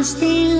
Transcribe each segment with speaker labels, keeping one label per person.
Speaker 1: I'm still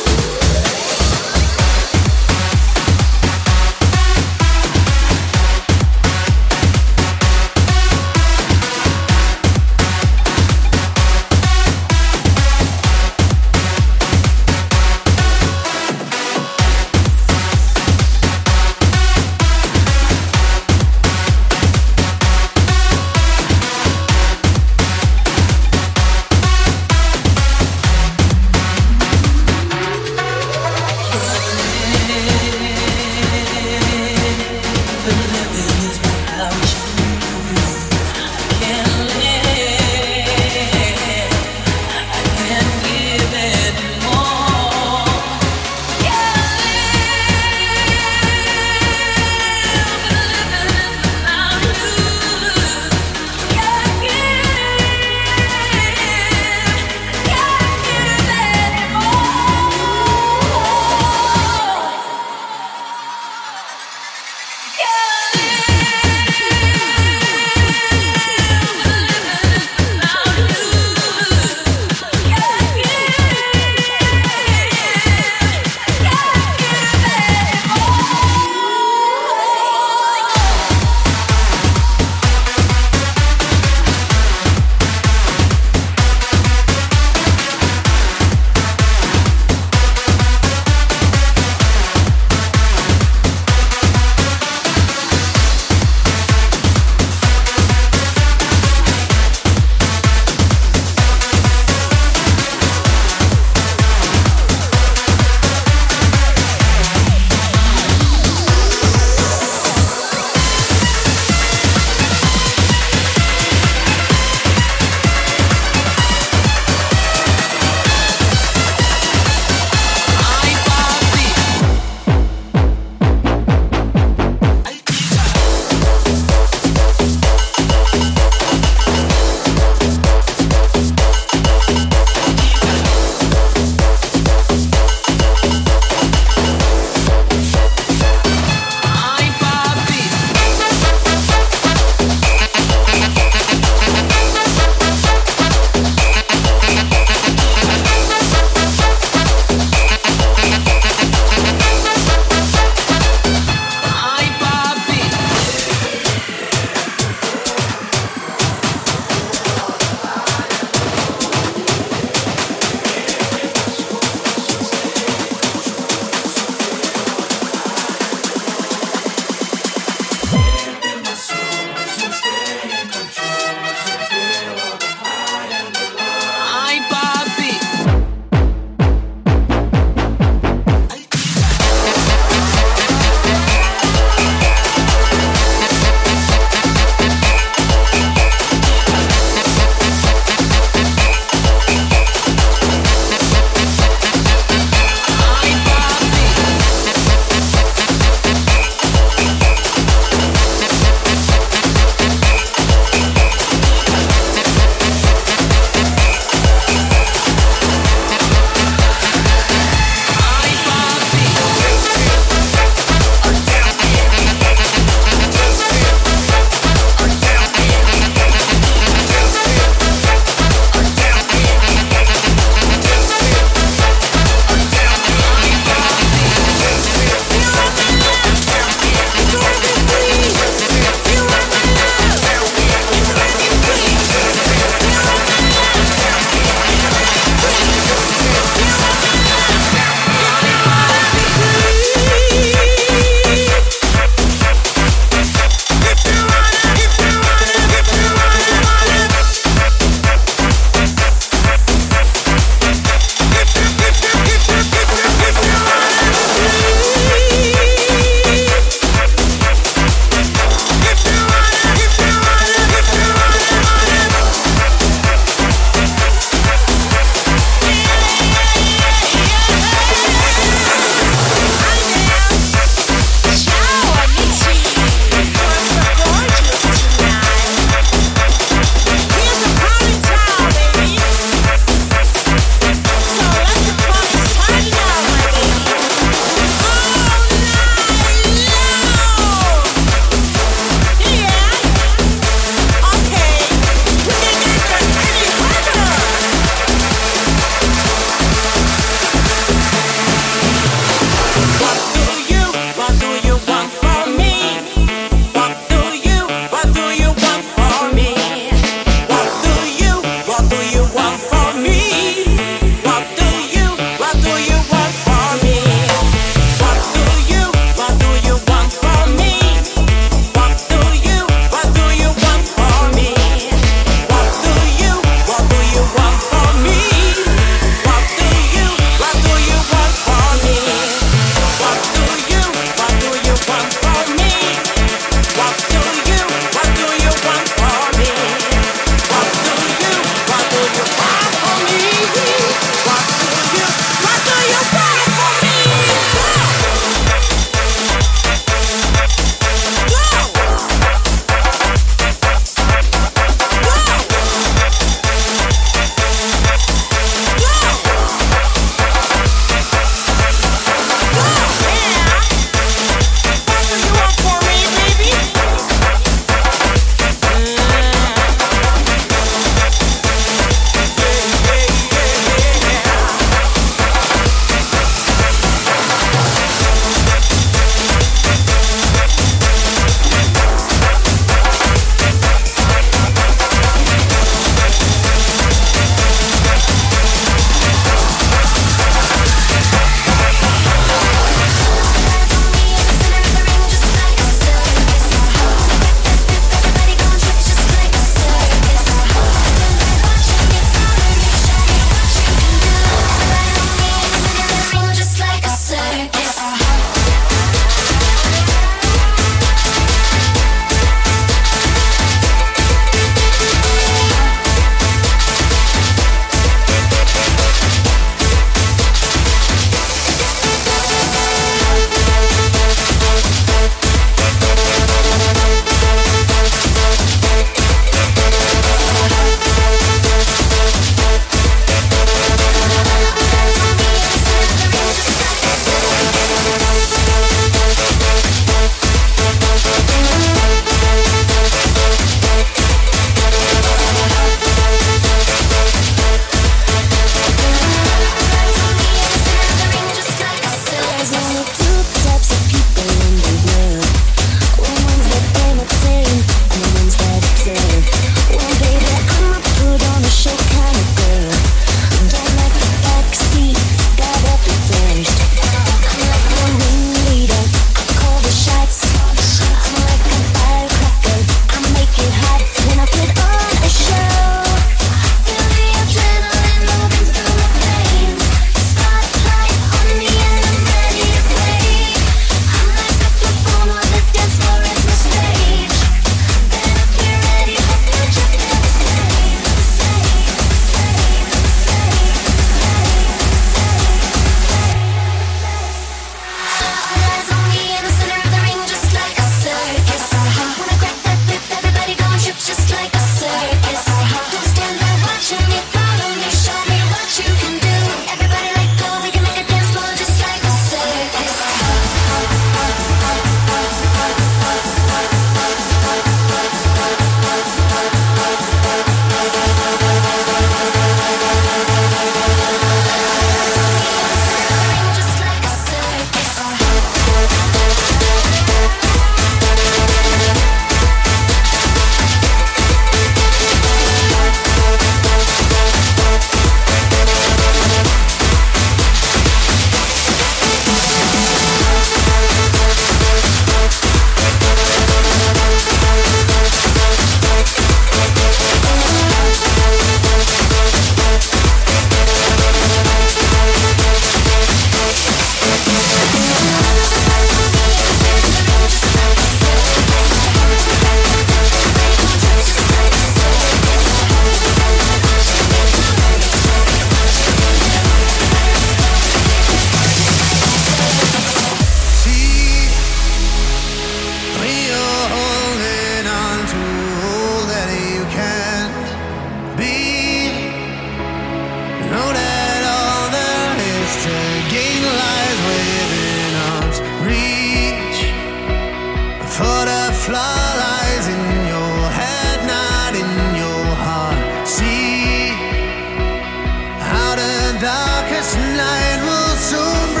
Speaker 2: darkest night will soon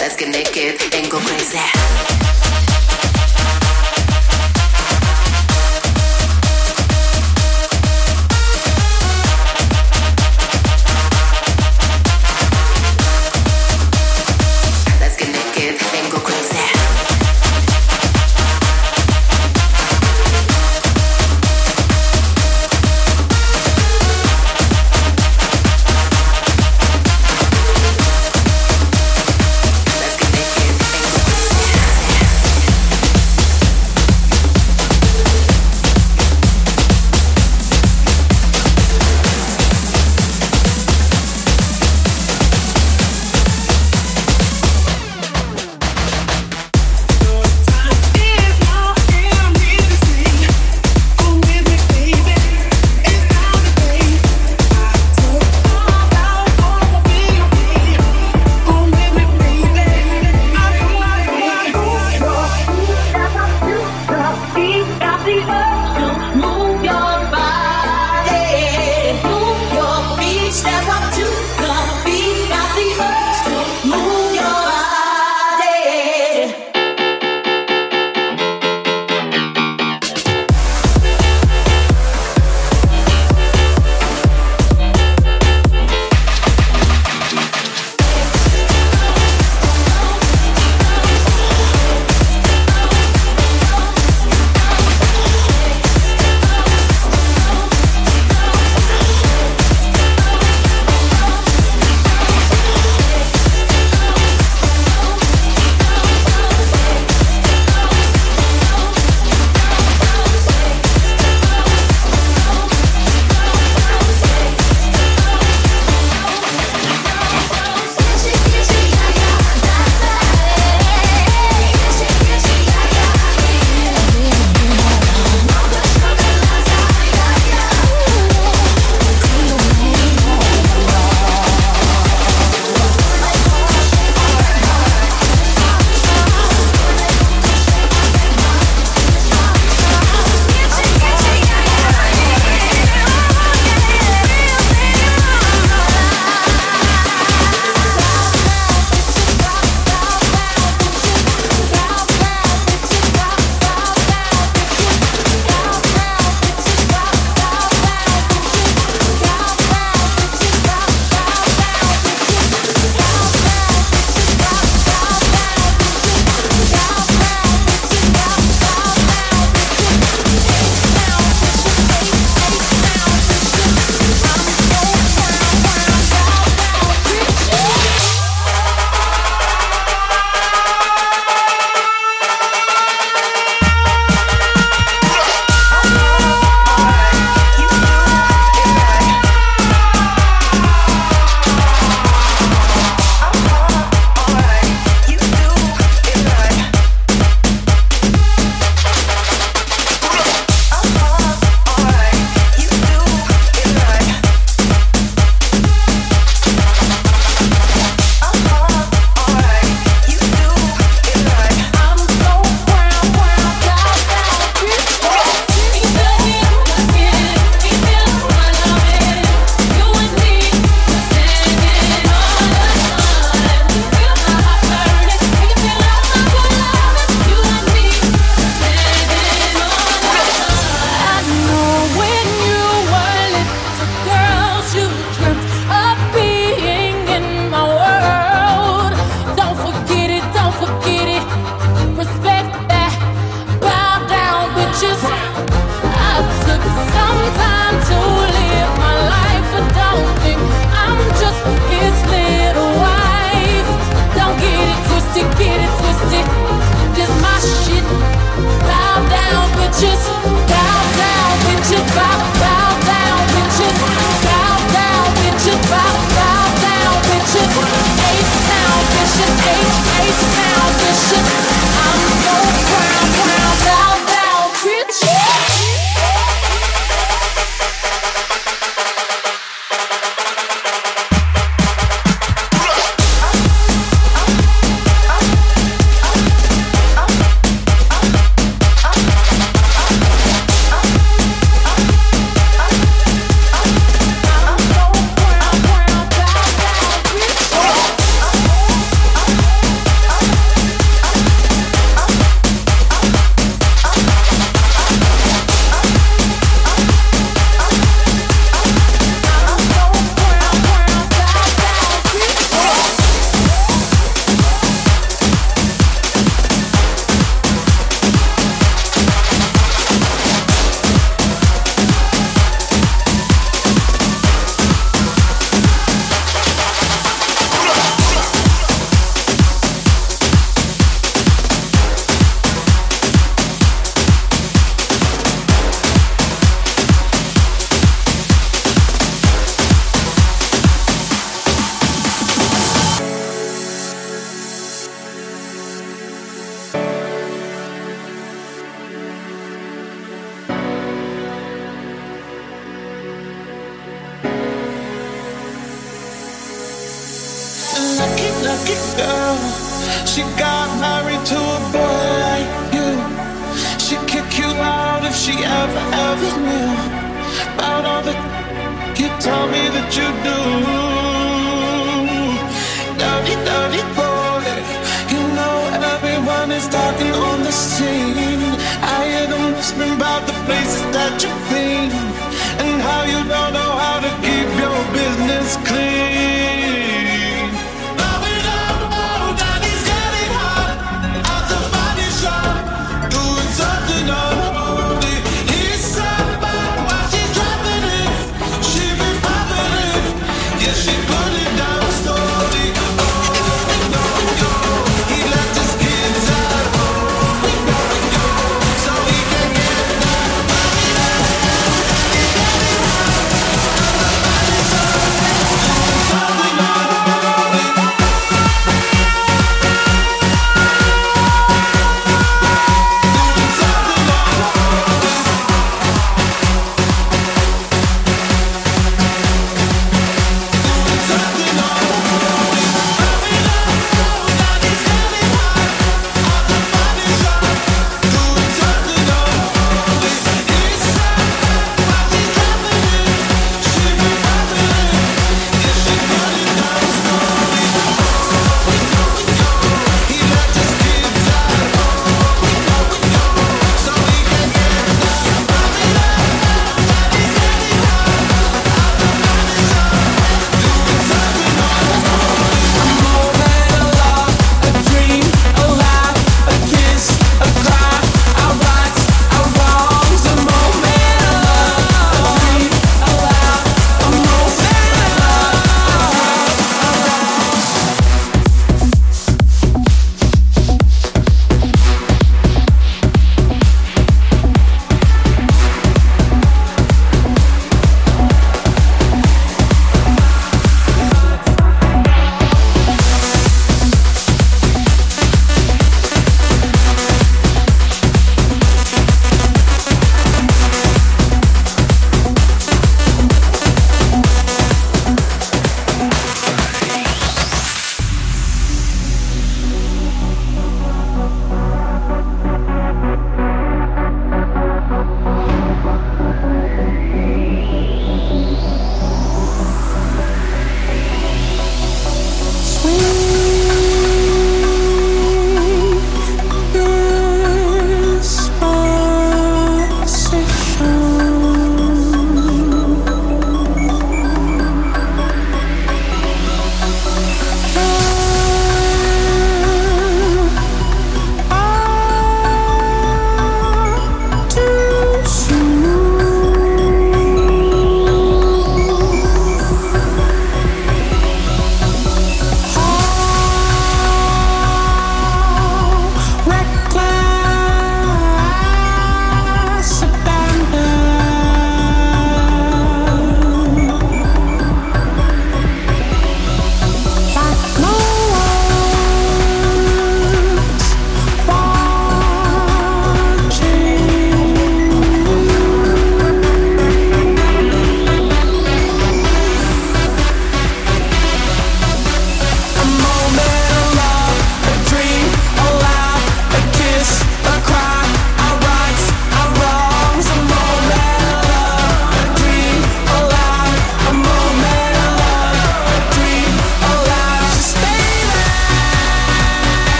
Speaker 3: let's get naked, and go crazy.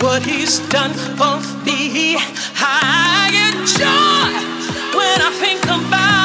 Speaker 4: what he's done for me. I enjoy when I think about.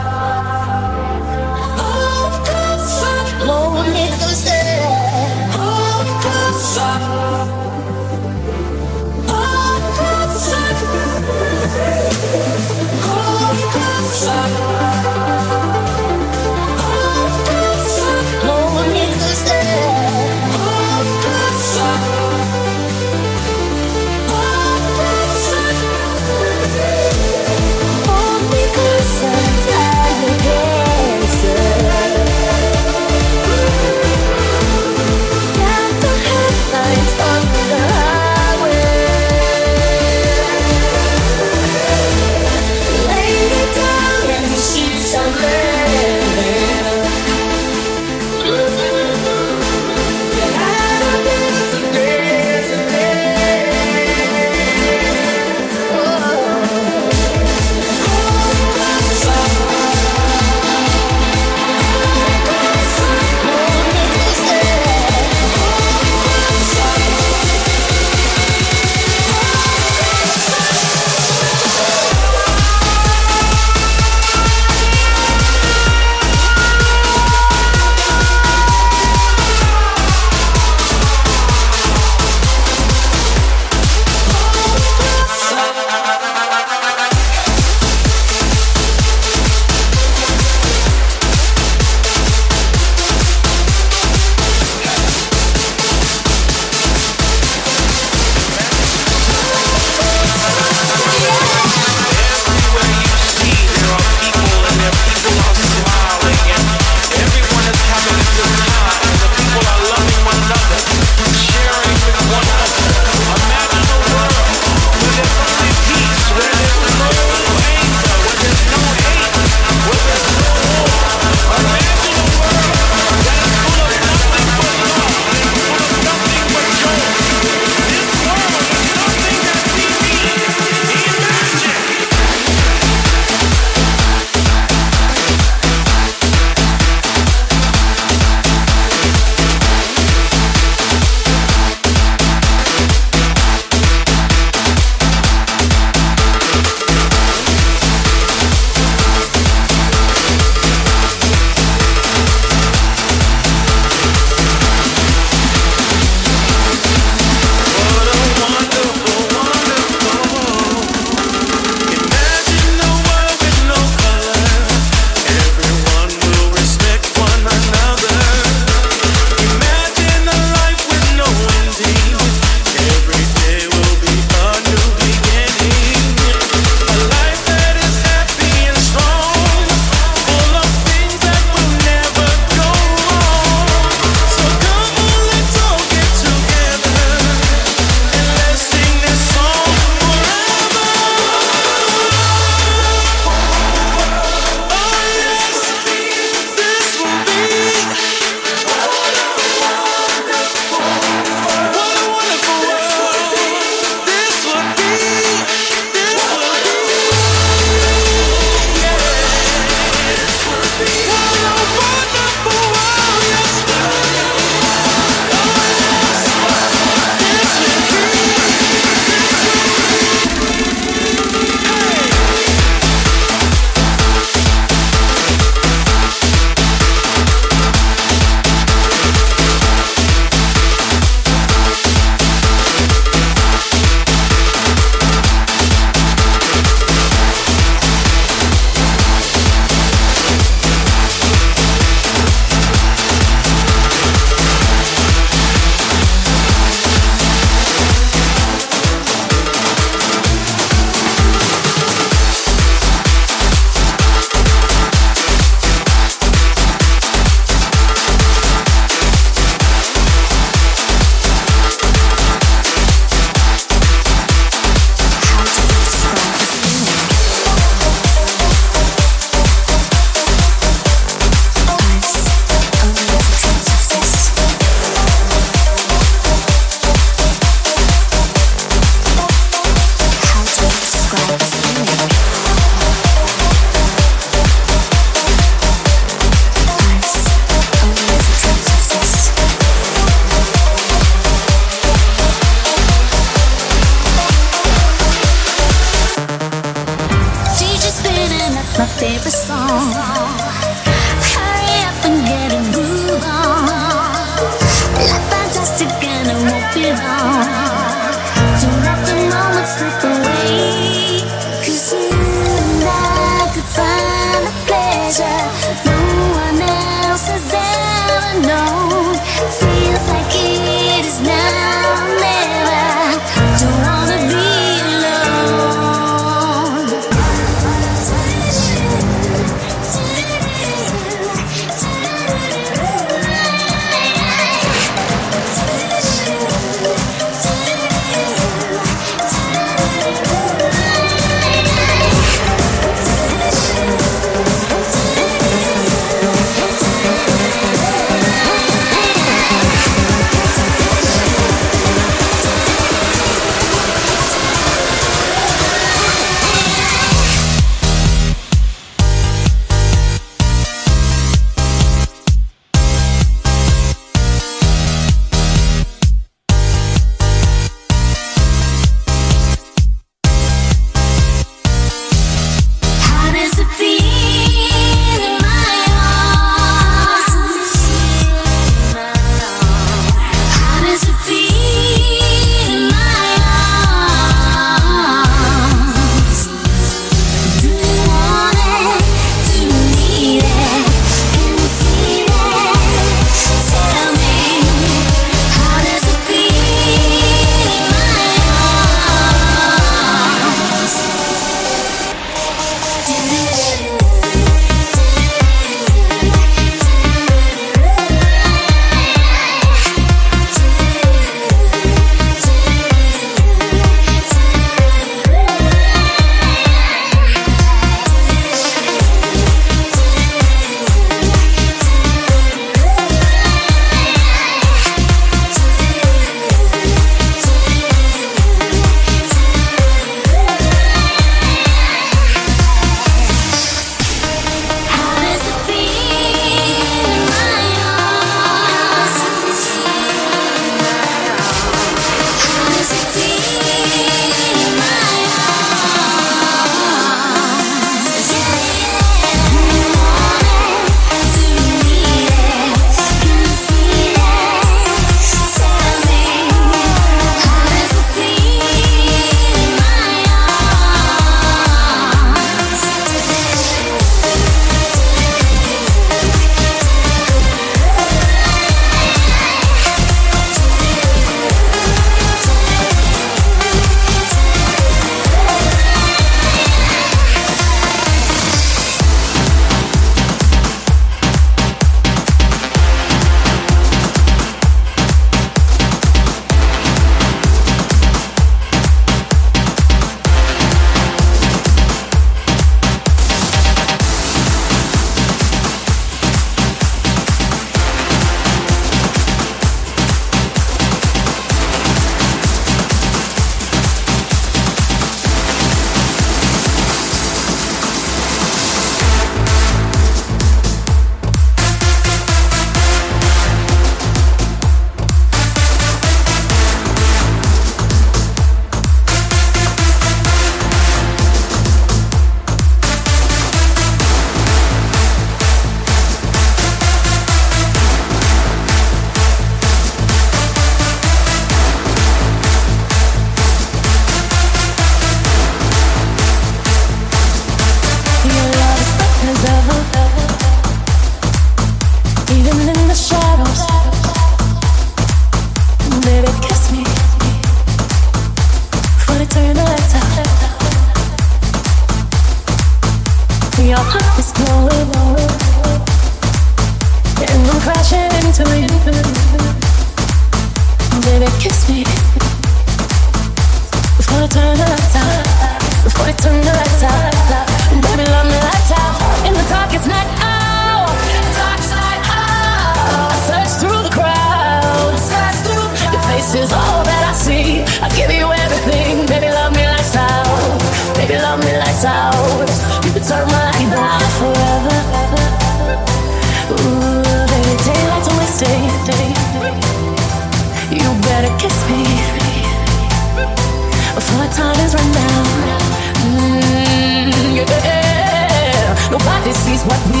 Speaker 5: Amor me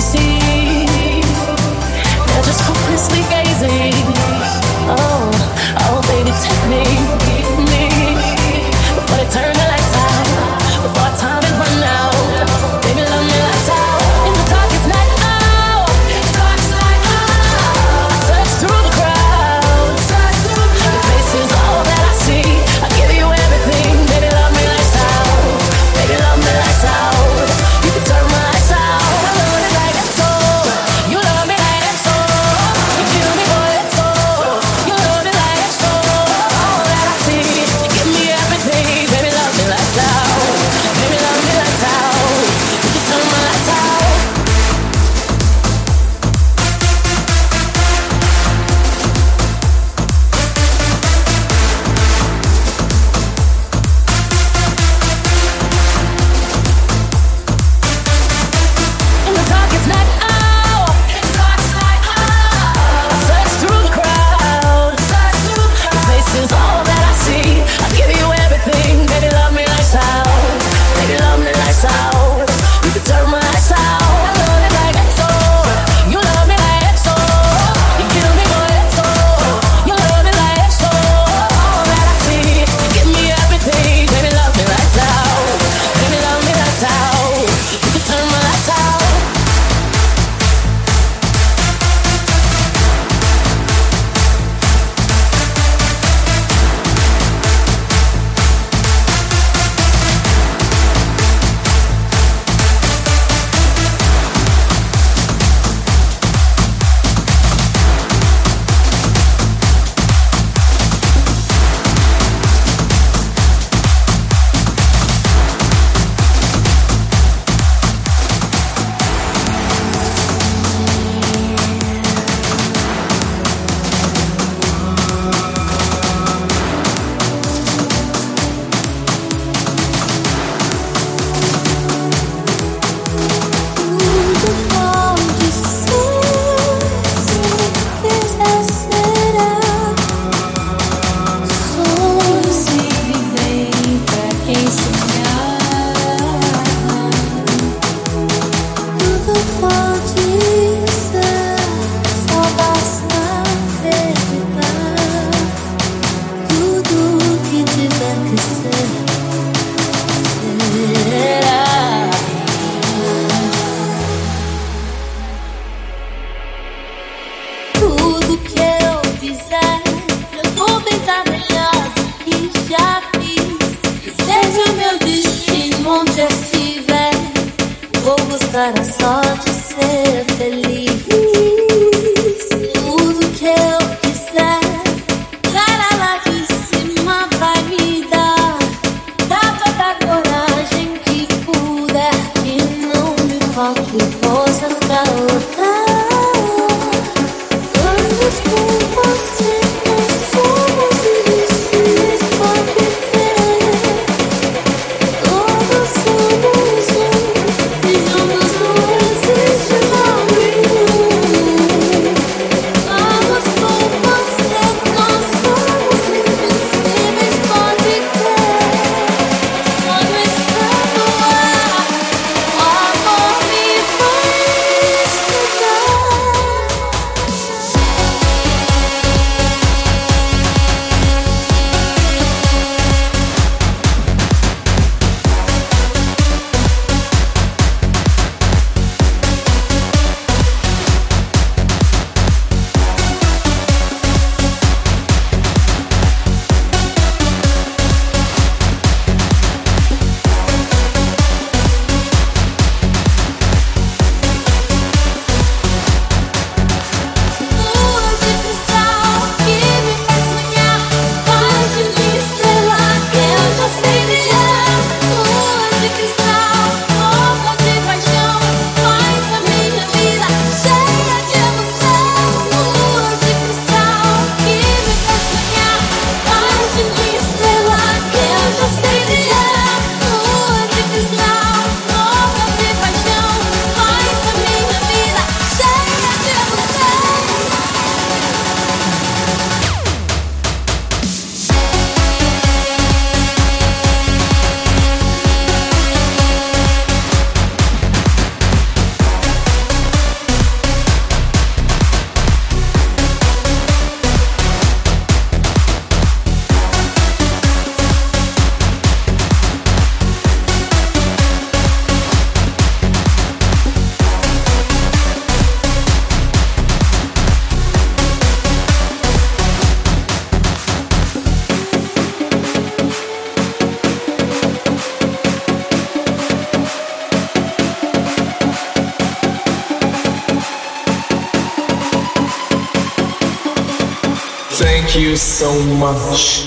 Speaker 5: nós.